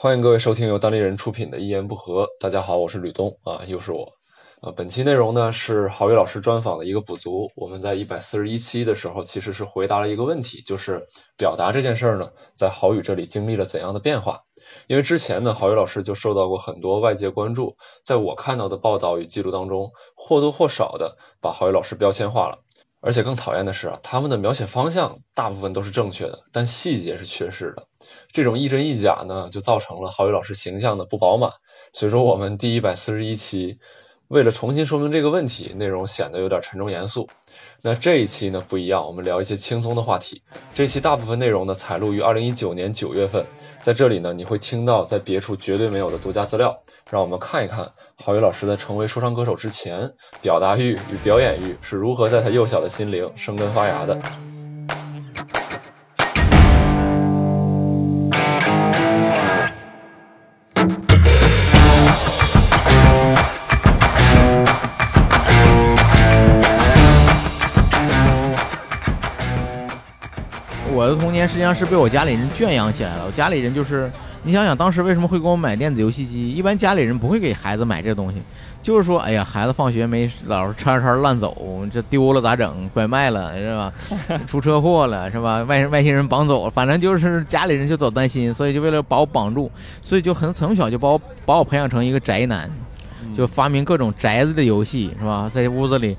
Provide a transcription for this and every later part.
欢迎各位收听由当地人出品的《一言不合》。大家好，我是吕东啊，又是我。呃，本期内容呢是郝宇老师专访的一个补足。我们在一百四十一期的时候，其实是回答了一个问题，就是表达这件事儿呢，在郝宇这里经历了怎样的变化？因为之前呢，郝宇老师就受到过很多外界关注，在我看到的报道与记录当中，或多或少的把郝宇老师标签化了。而且更讨厌的是啊，他们的描写方向大部分都是正确的，但细节是缺失的。这种亦真亦假呢，就造成了郝宇老师形象的不饱满。所以说，我们第一百四十一期为了重新说明这个问题，内容显得有点沉重严肃。那这一期呢不一样，我们聊一些轻松的话题。这期大部分内容呢采录于二零一九年九月份，在这里呢你会听到在别处绝对没有的独家资料。让我们看一看郝宇老师在成为说唱歌手之前，表达欲与表演欲是如何在他幼小的心灵生根发芽的。我的童年实际上是被我家里人圈养起来了。我家里人就是，你想想当时为什么会给我买电子游戏机？一般家里人不会给孩子买这东西，就是说，哎呀，孩子放学没老是叉叉乱走，这丢了咋整？拐卖了是吧？出车祸了是吧？外外星人绑走了，反正就是家里人就总担心，所以就为了把我绑住，所以就很从小就把我把我培养成一个宅男，就发明各种宅子的游戏是吧？在屋子里。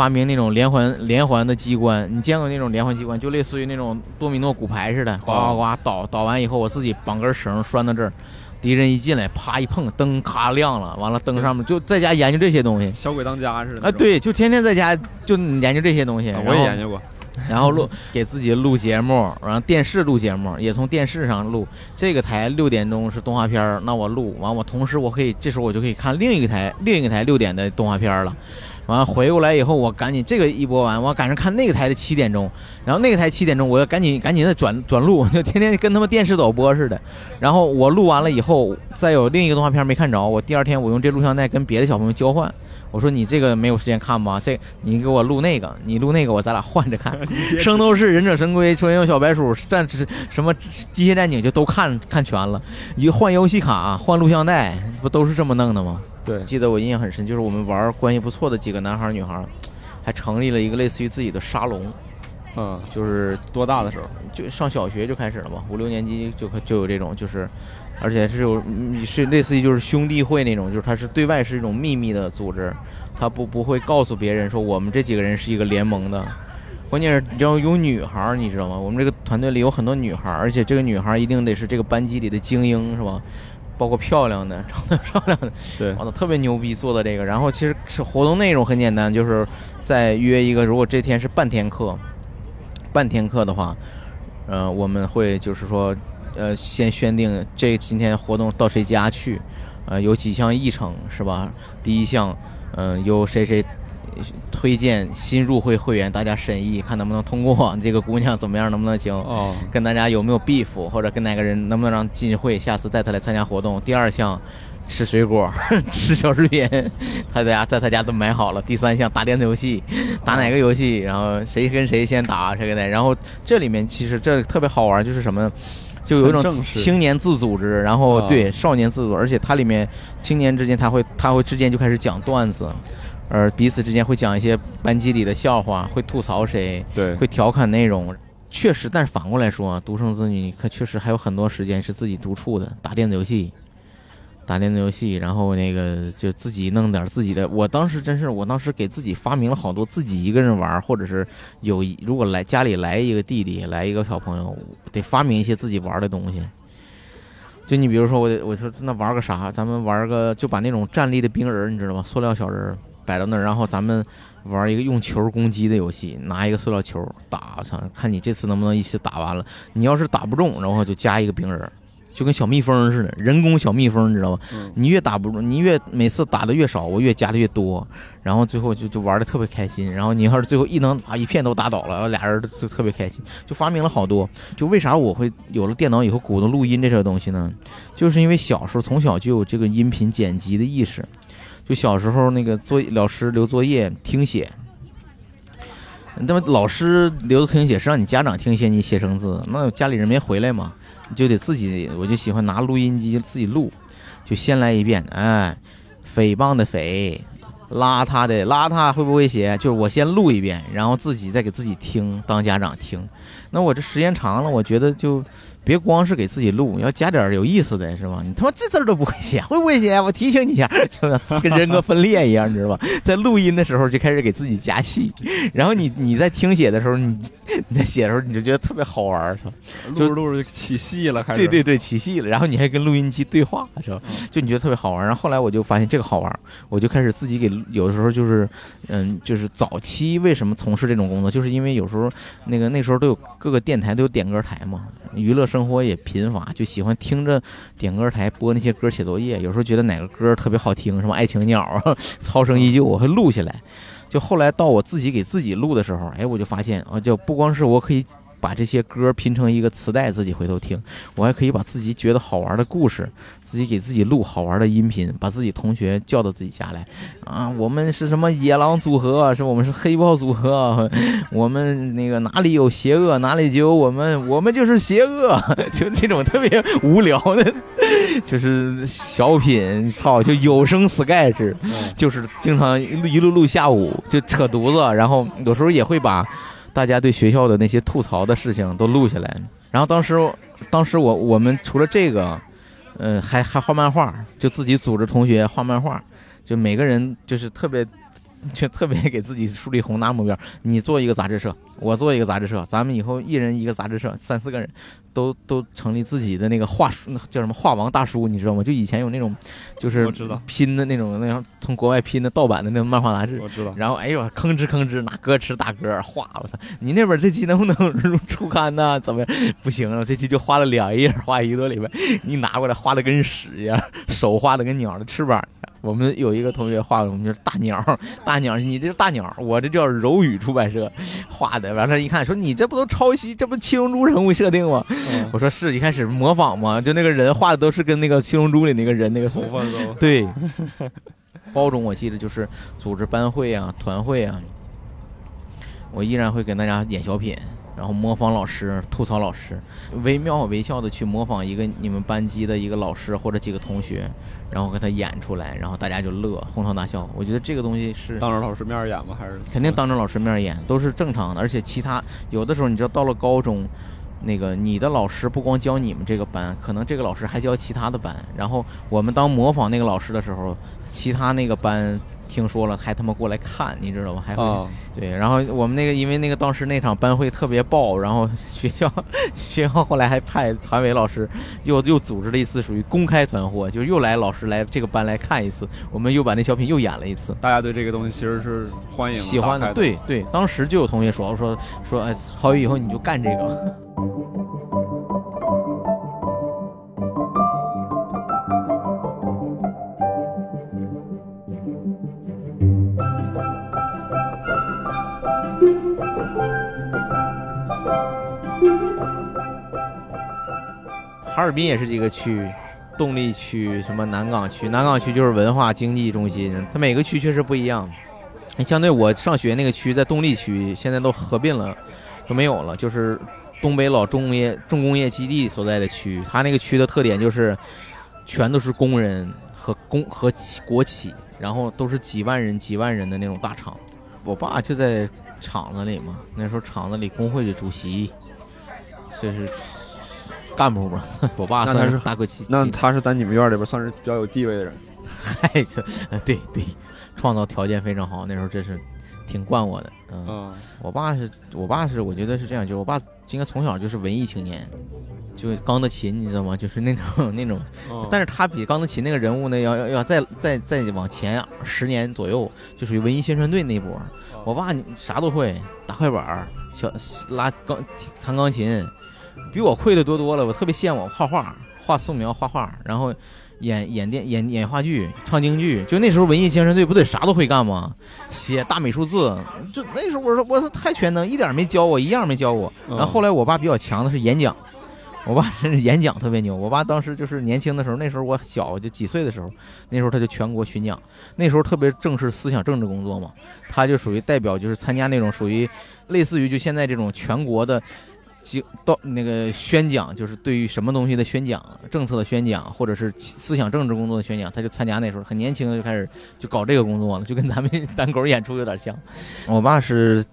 发明那种连环连环的机关，你见过那种连环机关？就类似于那种多米诺骨牌似的，呱呱呱倒倒完以后，我自己绑根绳拴到这儿，敌人一进来，啪一碰，灯咔亮了，完了灯上面就在家研究这些东西，小鬼当家似的。啊，对，就天天在家就研究这些东西。我也研究过，然后录给自己录节目，然后电视录节目，也从电视上录。这个台六点钟是动画片那我录完，我同时我可以这时候我就可以看另一个台另一个台六点的动画片了。完回过来以后，我赶紧这个一播完，我赶上看那个台的七点钟，然后那个台七点钟，我要赶紧赶紧的转转录，就天天跟他们电视导播似的。然后我录完了以后，再有另一个动画片没看着，我第二天我用这录像带跟别的小朋友交换。我说你这个没有时间看吗？这你给我录那个，你录那个，我咱俩换着看。圣斗士、忍者神龟、超人小白鼠、战什么机械战警就都看看全了。一换游戏卡，换录像带，不都是这么弄的吗？对，记得我印象很深，就是我们玩关系不错的几个男孩女孩，还成立了一个类似于自己的沙龙。嗯，就是多大的时候？就上小学就开始了嘛，五六年级就就有这种，就是，而且是有是类似于就是兄弟会那种，就是它是对外是一种秘密的组织，它不不会告诉别人说我们这几个人是一个联盟的。关键是你要有女孩，你知道吗？我们这个团队里有很多女孩，而且这个女孩一定得是这个班级里的精英，是吧？包括漂亮的、长得漂亮的，对，哇，特别牛逼做的这个。然后其实是活动内容很简单，就是再约一个，如果这天是半天课，半天课的话，呃，我们会就是说，呃，先宣定这今天活动到谁家去，呃，有几项议程是吧？第一项，嗯，由谁谁。推荐新入会会员，大家审议看能不能通过。这个姑娘怎么样，能不能行？哦，跟大家有没有 beef，或者跟哪个人能不能让进会，下次带她来参加活动。第二项，吃水果，吃小食品，他在家在他家都买好了。第三项，打电子游戏，打哪个游戏？然后谁跟谁先打，谁跟谁。然后这里面其实这特别好玩，就是什么，就有一种青年自组织，然后对少年自组，而且它里面青年之间他会他会之间就开始讲段子。而彼此之间会讲一些班级里的笑话，会吐槽谁，对，会调侃内容，确实。但是反过来说，独生子女可确实还有很多时间是自己独处的，打电子游戏，打电子游戏，然后那个就自己弄点自己的。我当时真是，我当时给自己发明了好多自己一个人玩，或者是有如果来家里来一个弟弟，来一个小朋友，得发明一些自己玩的东西。就你比如说，我我说那玩个啥？咱们玩个就把那种站立的冰人，你知道吗？塑料小人。摆到那儿，然后咱们玩一个用球攻击的游戏，拿一个塑料球打，操，看你这次能不能一起打完了。你要是打不中，然后就加一个冰人，就跟小蜜蜂似的，人工小蜜蜂，你知道吗？你越打不中，你越每次打的越少，我越加的越多，然后最后就就玩的特别开心。然后你要是最后一能把一片都打倒了，俩人就特别开心，就发明了好多。就为啥我会有了电脑以后鼓动录音这些东西呢？就是因为小时候从小就有这个音频剪辑的意识。就小时候那个作老师留作业听写，那么老师留的听写是让你家长听写，你写生字，那家里人没回来嘛？就得自己，我就喜欢拿录音机自己录，就先来一遍，哎，诽谤的诽，邋遢的邋遢，会不会写？就是我先录一遍，然后自己再给自己听，当家长听。那我这时间长了，我觉得就。别光是给自己录，你要加点有意思的是吧？你他妈这字儿都不会写，会不会写？我提醒你一下，就跟人格分裂一样，你知道吧？在录音的时候就开始给自己加戏，然后你你在听写的时候，你你在写的时候你就觉得特别好玩儿，是吧？录着录着就起戏了，开始对对对起戏了，然后你还跟录音机对话，是吧？就你觉得特别好玩儿。然后后来我就发现这个好玩儿，我就开始自己给有的时候就是嗯，就是早期为什么从事这种工作，就是因为有时候那个那时候都有各个电台都有点歌台嘛，娱乐。生生活也贫乏，就喜欢听着点歌台播那些歌写作业。有时候觉得哪个歌特别好听，什么《爱情鸟》啊，《涛声依旧》，我会录下来。就后来到我自己给自己录的时候，哎，我就发现啊，就不光是我可以。把这些歌拼成一个磁带，自己回头听。我还可以把自己觉得好玩的故事，自己给自己录好玩的音频，把自己同学叫到自己家来。啊，我们是什么野狼组合？是我们是黑豹组合？我们那个哪里有邪恶，哪里就有我们，我们就是邪恶。就这种特别无聊的，就是小品，操，就有声 sketch，就是经常一路录下午，就扯犊子，然后有时候也会把。大家对学校的那些吐槽的事情都录下来，然后当时，当时我我们除了这个，呃，还还画漫画，就自己组织同学画漫画，就每个人就是特别。就特别给自己树立宏大目标，你做一个杂志社，我做一个杂志社，咱们以后一人一个杂志社，三四个人，都都成立自己的那个画书，叫什么画王大叔，你知道吗？就以前有那种，就是拼的那种，那样从国外拼的盗版的那种漫画杂志，我知道。然后哎呦，吭哧吭哧拿歌词打歌画，我操！你那本这期能不能 出刊呢？怎么样？不行了，这期就画了两页，画一个多礼拜，你拿过来画的跟屎一样，手画的跟鸟的翅膀。我们有一个同学画的，我们就是大鸟，大鸟，你这是大鸟，我这叫柔宇出版社画的。完了，一看说你这不都抄袭，这不七龙珠人物设定吗？我说是一开始模仿嘛，就那个人画的都是跟那个七龙珠里那个人那个头发都 对。高中我记得就是组织班会啊、团会啊，我依然会给大家演小品。然后模仿老师，吐槽老师，惟妙惟肖的去模仿一个你们班级的一个老师或者几个同学，然后给他演出来，然后大家就乐，哄堂大笑。我觉得这个东西是当着老师面演吗？还是肯定当着老师面演，都是正常的。而且其他有的时候，你知道到了高中，那个你的老师不光教你们这个班，可能这个老师还教其他的班。然后我们当模仿那个老师的时候，其他那个班。听说了，还他妈过来看，你知道吗？还会对，然后我们那个，因为那个当时那场班会特别爆，然后学校 学校后来还派团委老师又又组织了一次属于公开团伙，就又来老师来这个班来看一次，我们又把那小品又演了一次。大家对这个东西其实是欢迎喜欢的，对对，当时就有同学说说说，哎，郝宇以后你就干这个。哈尔滨也是这个区，动力区什么南岗区，南岗区就是文化经济中心，它每个区确实不一样。相对我上学那个区在动力区，现在都合并了，都没有了，就是东北老重工业重工业基地所在的区。它那个区的特点就是，全都是工人和工和国企，然后都是几万人几万人的那种大厂。我爸就在厂子里嘛，那时候厂子里工会的主席，这是。干部吧，我爸那他是大国企，那他是在你们院里边算是比较有地位的人。嗨，这对对，创造条件非常好，那时候真是挺惯我的。嗯，我爸是我爸是，我觉得是这样，就是我爸应该从小就是文艺青年，就钢的琴，你知道吗？就是那种那种，但是他比钢的琴那个人物呢，要要要再再再往前十年左右，就属于文艺宣传队那波。我爸啥都会，打快板，小拉钢弹钢琴。比我会的多多了，我特别羡慕画画、画素描、画画，然后演演电、演演话剧、唱京剧。就那时候文艺宣传队不得啥都会干吗？写大美术字，就那时候我说我太全能，一点没教我，一样没教我。然后后来我爸比较强的是演讲，我爸真是演讲特别牛。我爸当时就是年轻的时候，那时候我小就几岁的时候，那时候他就全国巡讲，那时候特别正式思想政治工作嘛，他就属于代表，就是参加那种属于类似于就现在这种全国的。就到那个宣讲，就是对于什么东西的宣讲、政策的宣讲，或者是思想政治工作的宣讲，他就参加那时候很年轻的就开始就搞这个工作了，就跟咱们 单口演出有点像。我爸是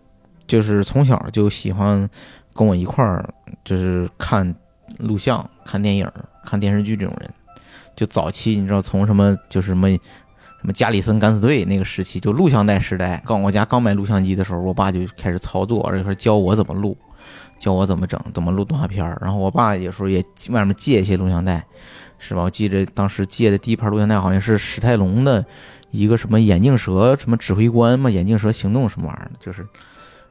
就是从小就喜欢跟我一块儿就是看录像、看电影、看电视剧这种人。就早期你知道从什么就是什么什么加里森敢死队那个时期，就录像带时代，刚我家刚买录像机的时候，我爸就开始操作，而且说教我怎么录。教我怎么整，怎么录动画片儿。然后我爸有时候也外面借一些录像带，是吧？我记着当时借的第一盘录像带好像是史泰龙的一个什么眼镜蛇什么指挥官嘛，眼镜蛇行动什么玩意儿，就是。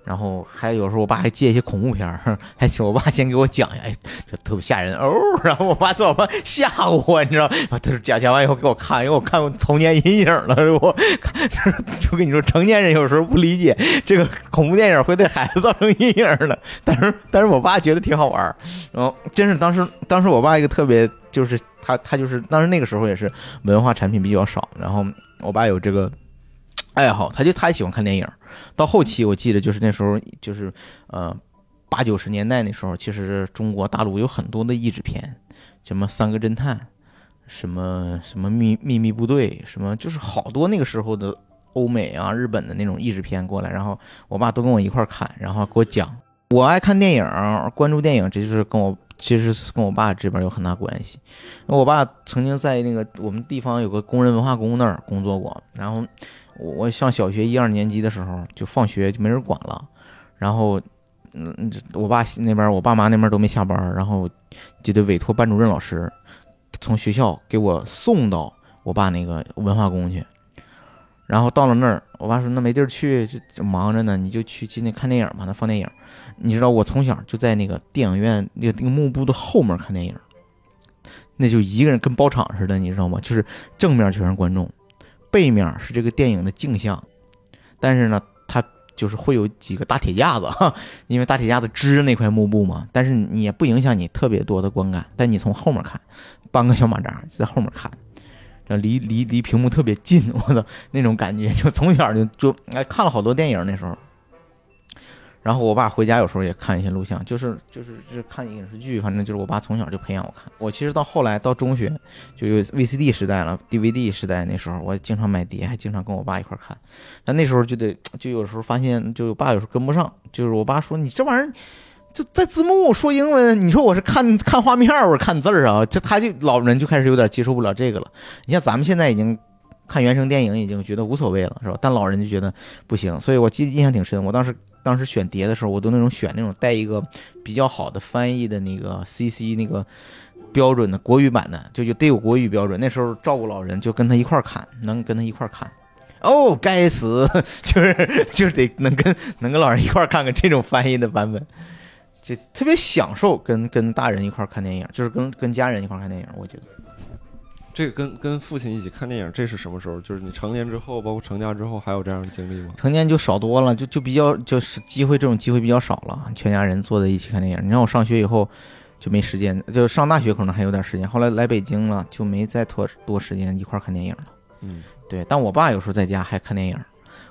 然后还有时候我爸还借一些恐怖片儿，还请我爸先给我讲一下，哎，这特别吓人哦。然后我爸在我旁吓唬我，你知道？他说讲讲完以后给我看，因为我看过童年阴影了。我 就跟你说，成年人有时候不理解这个恐怖电影会对孩子造成阴影的，但是但是我爸觉得挺好玩儿。然后真是当时当时我爸一个特别就是他他就是当时那个时候也是文化产品比较少，然后我爸有这个。爱好，他就他喜欢看电影。到后期，我记得就是那时候，就是呃八九十年代那时候，其实中国大陆有很多的译制片，什么《三个侦探》，什么什么秘秘密部队，什么就是好多那个时候的欧美啊、日本的那种译制片过来。然后我爸都跟我一块儿看，然后给我讲。我爱看电影，关注电影，这就是跟我其实跟我爸这边有很大关系。我爸曾经在那个我们地方有个工人文化宫那儿工作过，然后。我上小学一二年级的时候，就放学就没人管了，然后，嗯，我爸那边，我爸妈那边都没下班，然后就得委托班主任老师从学校给我送到我爸那个文化宫去。然后到了那儿，我爸说那没地儿去，就忙着呢，你就去进那看电影吧，那放电影。你知道我从小就在那个电影院那个那个幕布的后面看电影，那就一个人跟包场似的，你知道吗？就是正面全是观众。背面是这个电影的镜像，但是呢，它就是会有几个大铁架子，因为大铁架子支着那块幕布嘛。但是你也不影响你特别多的观感。但你从后面看，搬个小马扎就在后面看，离离离屏幕特别近，我的那种感觉，就从小就就哎看了好多电影那时候。然后我爸回家有时候也看一些录像，就是就是就是看影视剧，反正就是我爸从小就培养我看。我其实到后来到中学就有 VCD 时代了，DVD 时代那时候我经常买碟，还经常跟我爸一块看。但那时候就得就有时候发现，就我爸有时候跟不上，就是我爸说你这玩意儿这在字幕说英文，你说我是看看画面，我是看字儿啊，这他就老人就开始有点接受不了这个了。你像咱们现在已经。看原声电影已经觉得无所谓了，是吧？但老人就觉得不行，所以我记印象挺深。我当时当时选碟的时候，我都那种选那种带一个比较好的翻译的那个 CC 那个标准的国语版的，就就得有国语标准。那时候照顾老人，就跟他一块看，能跟他一块看。哦，该死，就是就是得能跟能跟老人一块看看这种翻译的版本，就特别享受跟跟大人一块看电影，就是跟跟家人一块看电影，我觉得。这个跟跟父亲一起看电影，这是什么时候？就是你成年之后，包括成家之后，还有这样的经历吗？成年就少多了，就就比较就是机会，这种机会比较少了。全家人坐在一起看电影，你让我上学以后就没时间，就上大学可能还有点时间。后来来北京了，就没再拖多时间一块看电影了。嗯，对。但我爸有时候在家还看电影，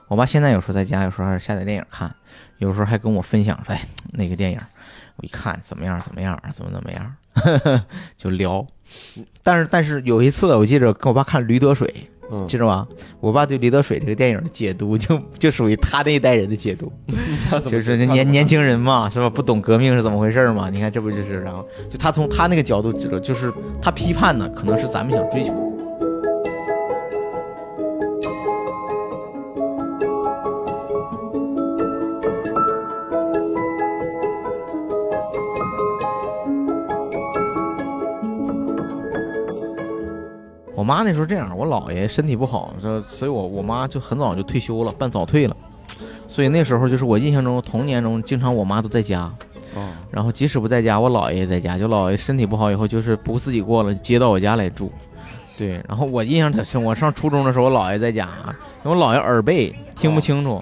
我爸现在有时候在家，有时候还是下载电影看，有时候还跟我分享说：“哎，那个电影，我一看怎么样？怎么样？怎么怎么样？” 就聊。但是但是有一次，我记着跟我爸看《驴得水》，记着吗？我爸对《驴得水》这个电影的解读，就就属于他那一代人的解读，就是年年 轻人嘛，是吧？不懂革命是怎么回事嘛？你看这不就是？然后就他从他那个角度知道，就是他批判的可能是咱们想追求。妈那时候这样，我姥爷身体不好，所所以，我我妈就很早就退休了，办早退了。所以那时候就是我印象中童年中，经常我妈都在家。哦。然后即使不在家，我姥爷也在家。就姥爷身体不好以后，就是不自己过了，接到我家来住。对。然后我印象特深，我上初中的时候，我姥爷在家，我姥爷耳背，听不清楚。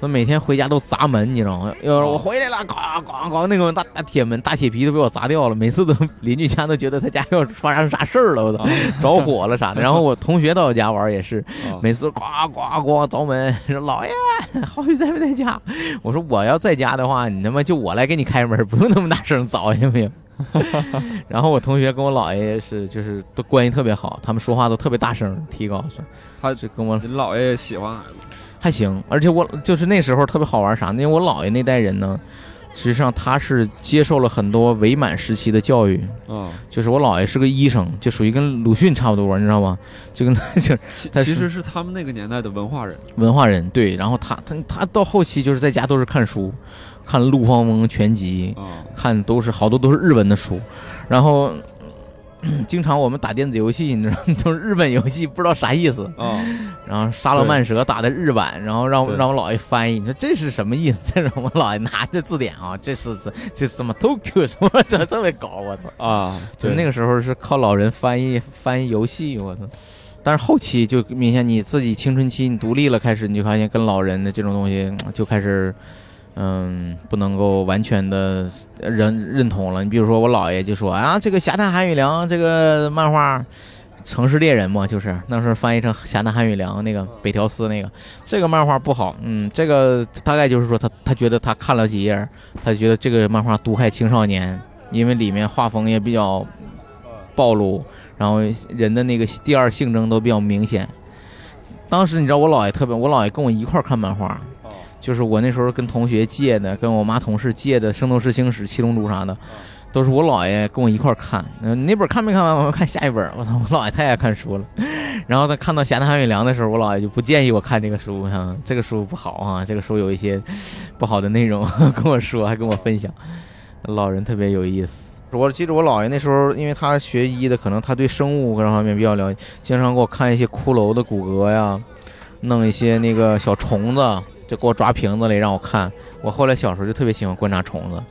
他每天回家都砸门，你知道吗？要是我回来了，咣咣咣，那个大大铁门、大铁皮都被我砸掉了。每次都 邻居家都觉得他家要发生啥事儿了，我操，着火了啥的。然后我同学到我家玩也是，啊每次咣咣咣凿门，说老爷浩宇在没在家？我说我要在家的话，你他妈就我来给你开门，不用那么大声凿，行不行？然后我同学跟我姥爷是就是都关系特别好，他们说话都特别大声，提高声。他就跟我你姥爷也喜欢孩子还行，而且我就是那时候特别好玩啥，因为我姥爷那代人呢，实际上他是接受了很多伪满时期的教育，啊。就是我姥爷是个医生，就属于跟鲁迅差不多，你知道吗？就跟就是其但是其实是他们那个年代的文化人文化人，对。然后他他他到后期就是在家都是看书，看陆放翁全集，啊看都是好多都是日文的书，然后。嗯经常我们打电子游戏，你知道，都是日本游戏，不知道啥意思。啊然后沙罗曼蛇打的日版，然后让对让我姥爷翻译，你说这是什么意思？这让我姥爷拿着字典啊，这是这这什么 Tokyo 什么 这这么搞，我操！啊，就那个时候是靠老人翻译翻译游戏，我操！但是后期就明显你自己青春期你独立了，开始你就发现跟老人的这种东西嗯就开始，嗯，不能够完全的认认同了。你比如说我姥爷就说啊，这个侠探韩雨良这个漫画。城市猎人嘛，就是那时候翻译成侠探韩雨良那个北条司那个，这个漫画不好，嗯，这个大概就是说他他觉得他看了几页，他觉得这个漫画毒害青少年，因为里面画风也比较暴露，然后人的那个第二性征都比较明显。当时你知道我姥爷特别，我姥爷跟我一块儿看漫画，就是我那时候跟同学借的，跟我妈同事借的《圣斗士星矢》《七龙珠》啥的，都是我姥爷跟我一块儿看。嗯，那本看没看完？我说看下一本。我操，我姥爷太爱看书了。然后他看到《侠探韩雨良》的时候，我姥爷就不建议我看这个书，啊，这个书不好啊，这个书有一些不好的内容，跟我说，还跟我分享。老人特别有意思。我记得我姥爷那时候，因为他学医的，可能他对生物各方面比较了解，经常给我看一些骷髅的骨骼呀，弄一些那个小虫子，就给我抓瓶子里让我看。我后来小时候就特别喜欢观察虫子，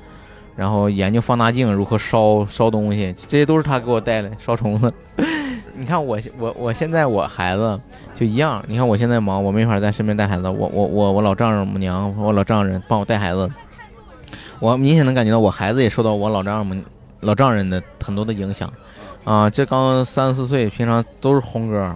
然后研究放大镜如何烧烧东西，这些都是他给我带来烧虫子。你看我我我现在我孩子就一样，你看我现在忙，我没法在身边带孩子，我我我我老丈母娘我老丈人帮我带孩子，我明显能感觉到我孩子也受到我老丈母老丈人的很多的影响，啊，这刚三四岁，平常都是红歌，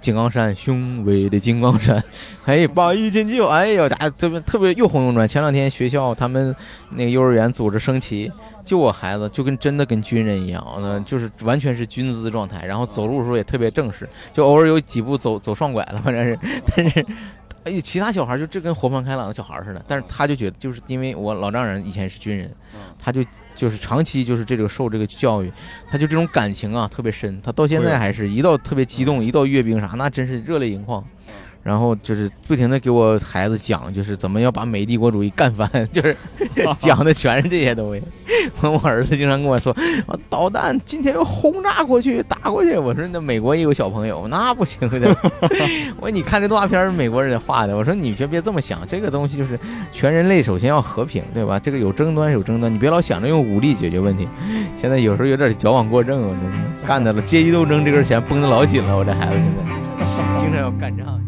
金刚山，雄伟的井冈山，哎，八一进九，哎呦，大家这边特别又红又转。前两天学校他们那个幼儿园组织升旗，就我孩子就跟真的跟军人一样，那，就是完全是军姿状态，然后走路的时候也特别正式，就偶尔有几步走走双拐了，反正 是，但是。哎，其他小孩就这跟活泼开朗的小孩似的，但是他就觉得，就是因为我老丈人以前是军人，他就就是长期就是这个受这个教育，他就这种感情啊特别深，他到现在还是一到特别激动，一到阅兵啥，那真是热泪盈眶。然后就是不停的给我孩子讲，就是怎么要把美帝国主义干翻，就是 讲的全是这些东西。我儿子经常跟我说，啊，导弹今天要轰炸过去，打过去。我说那美国也有小朋友，那不行的。我说你看这动画片是美国人画的，我说你先别这么想，这个东西就是全人类首先要和平，对吧？这个有争端有争端，你别老想着用武力解决问题。现在有时候有点矫枉过正，我真的干的了，阶级斗争这根弦绷得老紧了，我这孩子现在经常要干仗。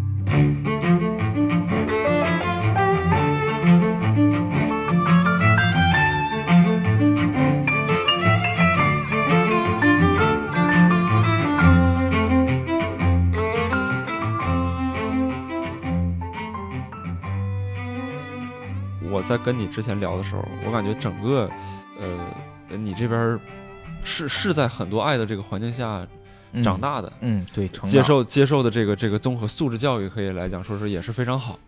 我在跟你之前聊的时候，我感觉整个，呃，你这边是是在很多爱的这个环境下长大的，嗯，对，接受接受的这个这个综合素质教育，可以来讲说是也是非常好，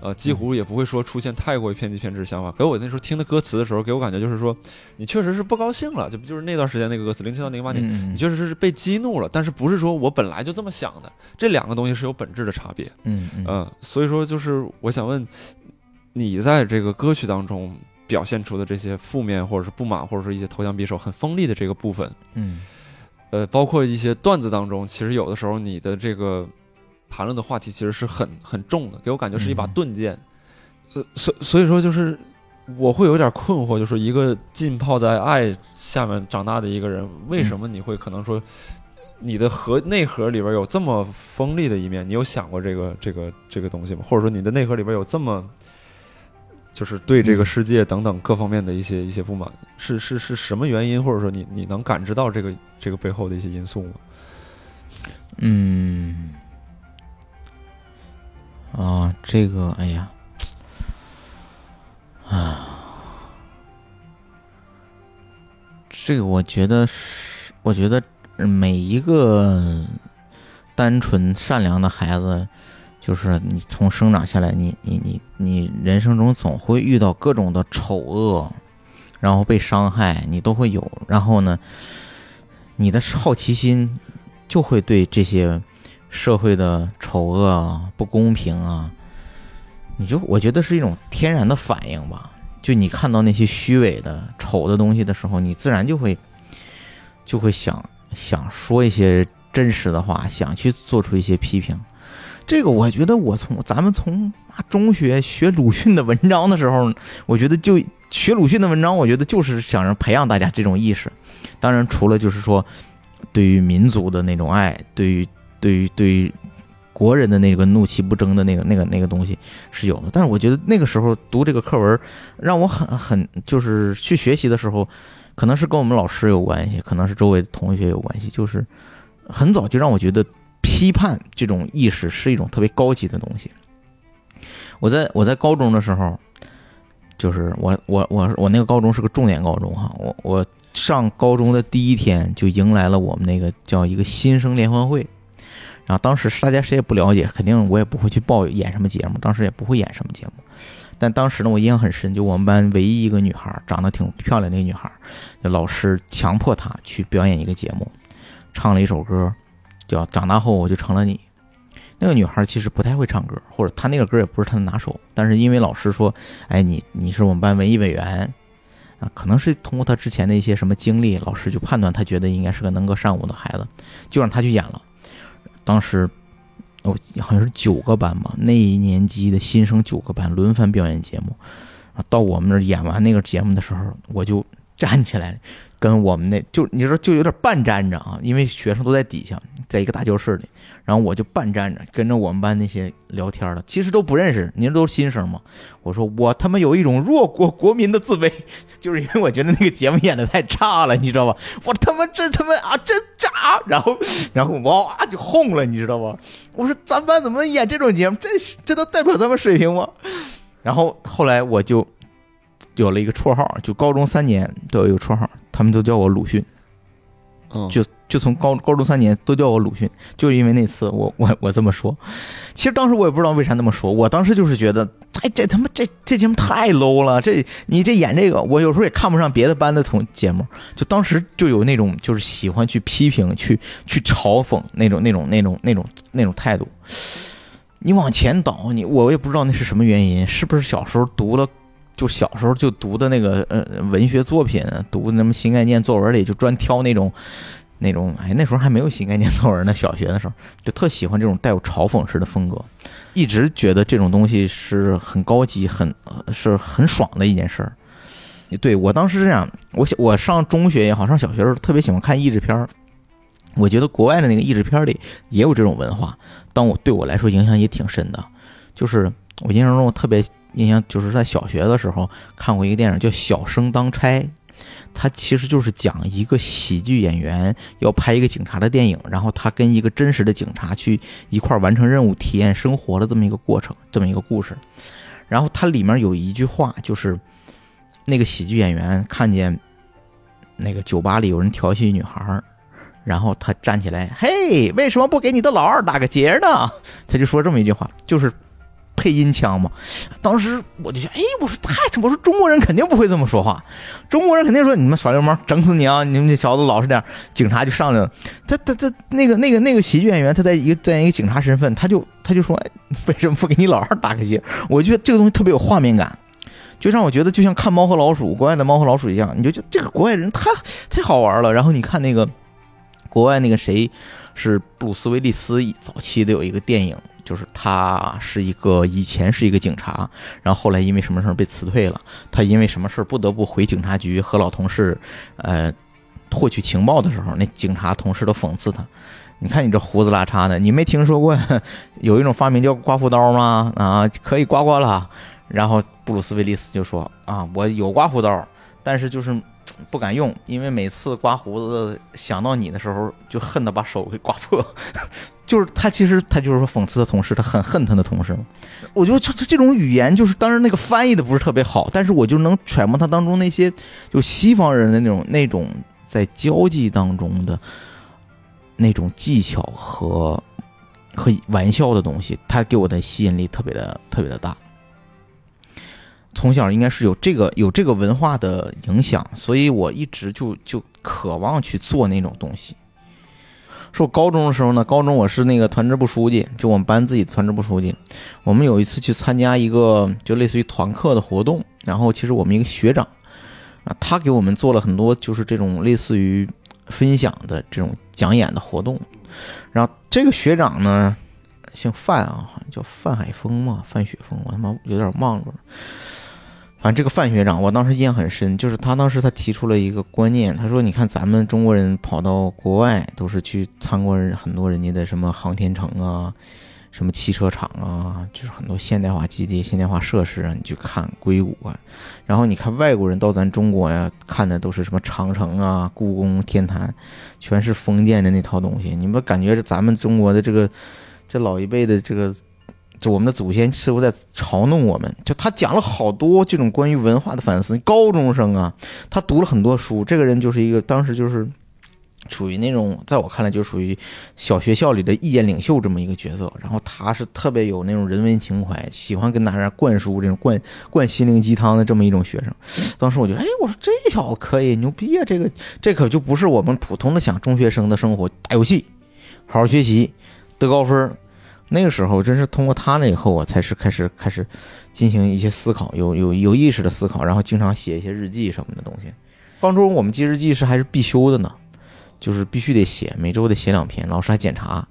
呃，几乎也不会说出现太过于偏激偏执的想法。给我那时候听的歌词的时候，给我感觉就是说，你确实是不高兴了，就就是那段时间那个歌词，零七到零八年，嗯你确实是被激怒了，但是不是说我本来就这么想的，这两个东西是有本质的差别。嗯嗯。嗯，所以说就是我想问，你在这个歌曲当中表现出的这些负面或者是不满，或者是一些投降匕首很锋利的这个部分，嗯呃，包括一些段子当中，其实有的时候你的这个谈论的话题其实是很很重的，给我感觉是一把嗯钝剑。呃，所所以说就是我会有点困惑，就是一个浸泡在爱下面长大的一个人，为什么你会可能说你的核内核里边有这么锋利的一面？你有想过这个这个这个东西吗？或者说你的内核里边有这么就是对这个嗯世界等等各方面的一些一些不满，是是是什么原因，或者说你你能感知到这个这个背后的一些因素吗？嗯，啊，这个，哎呀，啊，这个我觉得是，我觉得每一个单纯善良的孩子，就是你从生长下来，你你你你人生中总会遇到各种的丑恶，然后被伤害，你都会有。然后呢，你的好奇心就会对这些社会的丑恶啊、不公平啊，你就我觉得是一种天然的反应吧。就你看到那些虚伪的、丑的东西的时候，你自然就会就会想想说一些真实的话，想去做出一些批评。这个我觉得，我从咱们从中学学鲁迅的文章的时候，我觉得就学鲁迅的文章，我觉得就是想让培养大家这种意识。当然，除了就是说对于民族的那种爱，对于对于对于国人的那个怒其不争的那个那个那个东西是有的。但是我觉得那个时候读这个课文，让我很很就是去学习的时候，可能是跟我们老师有关系，可能是周围的同学有关系，就是很早就让我觉得批判这种意识是一种特别高级的东西。我在我在高中的时候，就是我我我我那个高中是个重点高中哈，我我上高中的第一天就迎来了我们那个叫一个新生联欢会，然后当时大家谁也不了解，肯定我也不会去报演什么节目，当时也不会演什么节目，但当时呢我印象很深，就我们班唯一一个女孩，长得挺漂亮的一个女孩，就老师强迫她去表演一个节目，唱了一首歌，叫《长大后我就成了你》。那个女孩其实不太会唱歌，或者她那个歌也不是她的拿手，但是因为老师说，哎，你你是我们班文艺委员，啊，可能是通过她之前的一些什么经历，老师就判断她觉得应该是个能歌善舞的孩子，就让她去演了。当时，哦，好像是九个班吧，那一年级的新生九个班轮番表演节目，啊，到我们那儿演完那个节目的时候，我就站起来，跟我们那就你说就有点半站着啊，因为学生都在底下，在一个大教室里。然后我就半站着跟着我们班那些聊天的，其实都不认识，您都是新生嘛。我说我他妈有一种弱国国民的自卑，就是因为我觉得那个节目演的太差了，你知道吧？我他妈这他妈啊真渣！然后然后哇就哄了，你知道吧？我说咱班怎么能演这种节目？这这都代表咱们水平吗？然后后来我就有了一个绰号，就高中三年都有一个绰号，他们都叫我鲁迅。嗯，就就从高高中三年都叫我鲁迅，就是因为那次我我我这么说。其实当时我也不知道为啥那么说，我当时就是觉得，哎，这他妈这这节目太 low 了，这你这演这个，我有时候也看不上别的班的同节目，就当时就有那种就是喜欢去批评、去去嘲讽那种那种那种那种那种态度。你往前倒，你我也不知道那是什么原因，是不是小时候读了？就小时候就读的那个呃文学作品，读什么新概念作文里就专挑那种那种，哎，那时候还没有新概念作文呢，小学的时候就特喜欢这种带有嘲讽式的风格，一直觉得这种东西是很高级、很是很爽的一件事儿。对我当时这样，我小我上中学也好，上小学的时候特别喜欢看译制片儿，我觉得国外的那个译制片里也有这种文化，但我对我来说影响也挺深的，就是我印象中特别。印象就是在小学的时候看过一个电影叫《小生当差》，它其实就是讲一个喜剧演员要拍一个警察的电影，然后他跟一个真实的警察去一块完成任务、体验生活的这么一个过程，这么一个故事。然后它里面有一句话，就是那个喜剧演员看见那个酒吧里有人调戏女孩，然后他站起来，嘿，为什么不给你的老二打个结呢？他就说这么一句话，就是。配音腔嘛，当时我就觉得，哎，我说太，我说中国人肯定不会这么说话，中国人肯定说你们耍流氓，整死你啊！你们这小子老实点。警察就上来了，他他他那个那个那个喜剧演员，他在一个在一个警察身份，他就他就说，为什么不给你老二打个结？我觉得这个东西特别有画面感，就让我觉得就像看猫和老鼠，国外的猫和老鼠一样，你就就这个国外人太太好玩了。然后你看那个国外那个谁是布鲁斯威利斯早期的有一个电影。就是他是一个以前是一个警察，然后后来因为什么事被辞退了，他因为什么事不得不回警察局和老同事，呃，获取情报的时候，那警察同事都讽刺他：“你看你这胡子拉碴的，你没听说过 有一种发明叫刮胡刀吗？啊，可以刮刮了。”然后布鲁斯威利斯就说啊，我有刮胡刀，但是就是不敢用，因为每次刮胡子想到你的时候，就恨得把手给刮破。就是他其实他就是说讽刺的同事，他很恨他的同事。我觉得这这这种语言，就是当然那个翻译的不是特别好，但是我就能揣摩他当中那些就西方人的那种那种在交际当中的那种技巧和和玩笑的东西，他给我的吸引力特别的特别的大。从小应该是有这个有这个文化的影响，所以我一直就就渴望去做那种东西。说高中的时候呢，高中我是那个团支部书记，就我们班自己团支部书记。我们有一次去参加一个就类似于团课的活动，然后其实我们一个学长啊，他给我们做了很多就是这种类似于分享的这种讲演的活动。然后这个学长呢，姓范啊，叫范海峰嘛，范雪峰，我他妈有点忘了。反正这个范学长，我当时印象很深，就是他当时他提出了一个观念，他说：“你看咱们中国人跑到国外，都是去参观很多人家的什么航天城啊，什么汽车厂啊，就是很多现代化基地、现代化设施啊，你去看硅谷啊。然后你看外国人到咱中国呀，看的都是什么长城啊、故宫、天坛，全是封建的那套东西。你们感觉是咱们中国的这个这老一辈的这个。”就我们的祖先似乎在嘲弄我们，就他讲了好多这种关于文化的反思。高中生啊，他读了很多书。这个人就是一个当时就是属于那种，在我看来就属于小学校里的意见领袖这么一个角色。然后他是特别有那种人文情怀，喜欢跟大家灌输这种灌灌心灵鸡汤的这么一种学生。当时我觉得，哎，我说这小子可以牛逼啊！这个这可就不是我们普通的想中学生的生活，打游戏，好好学习，得高分。那个时候，真是通过他那以后，我才是开始开始进行一些思考，有有有意识的思考，然后经常写一些日记什么的东西。高中我们记日记是还是必修的呢，就是必须得写，每周得写两篇，老师还检查。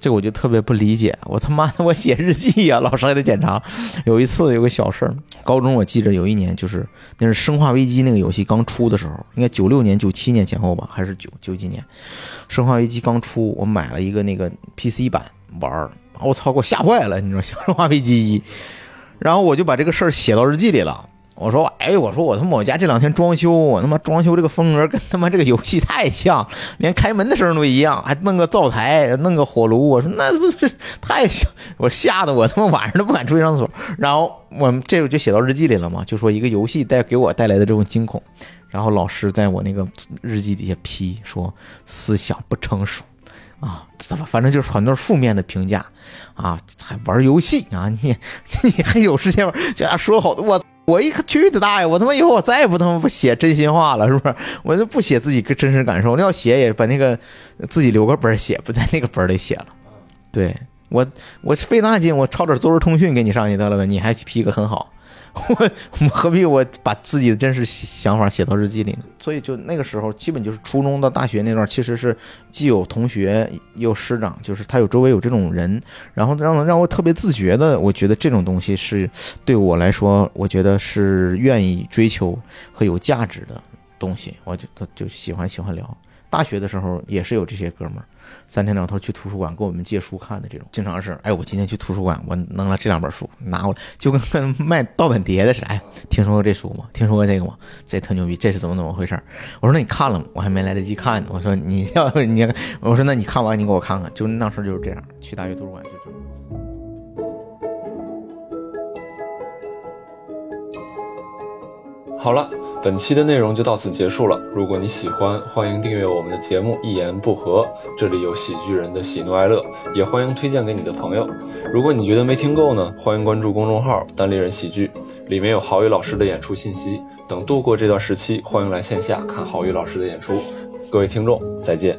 这个我就特别不理解，我他妈的我写日记呀，老师还得检查。有一次有个小事儿，高中我记着有一年就是那是《生化危机》那个游戏刚出的时候，应该九六年、九七年前后吧，还是九九几年，《生化危机》刚出，我买了一个那个 PC 版玩儿。我操！给我吓坏了，你知道《生化危机一》，然后我就把这个事儿写到日记里了。我说：“哎，我说我他妈我家这两天装修，我他妈装修这个风格跟他妈这个游戏太像，连开门的声都一样，还弄个灶台，弄个火炉。我说那不是太像？我吓得我他妈晚上都不敢出去上厕所。然后我们这个就写到日记里了嘛，就说一个游戏带给我带来的这种惊恐。然后老师在我那个日记底下批说思想不成熟。”啊，怎么反正就是很多负面的评价，啊，还玩游戏啊，你 你还有时间玩？这样说好多，我我一看去的大爷，我他妈以后我再也不他妈不写真心话了，是不是？我就不写自己个真实感受，那要写也把那个自己留个本写，不在那个本里写了。对我我费那劲，我抄点作文通讯给你上去得了呗，你还批个很好。我何必我把自己的真实想法写到日记里呢？所以就那个时候，基本就是初中到大学那段，其实是既有同学，也有师长，就是他有周围有这种人，然后让让我特别自觉的，我觉得这种东西是对我来说，我觉得是愿意追求和有价值的东西，我就就喜欢喜欢聊。大学的时候也是有这些哥们儿。三天两头去图书馆给我们借书看的这种，经常是，哎，我今天去图书馆，我弄了这两本书拿过来，就跟跟卖盗版碟的似的。哎，听说过这书吗？听说过这个吗？这特牛逼，这是怎么怎么回事？我说那你看了吗？我还没来得及看呢。我说你要你，我说那你看完你给我看看。就那时候就是这样，去大学图书馆就就。好了。本期的内容就到此结束了。如果你喜欢，欢迎订阅我们的节目《一言不合》，这里有喜剧人的喜怒哀乐，也欢迎推荐给你的朋友。如果你觉得没听够呢，欢迎关注公众号“单立人喜剧”，里面有郝宇老师的演出信息。等度过这段时期，欢迎来线下看郝宇老师的演出。各位听众，再见。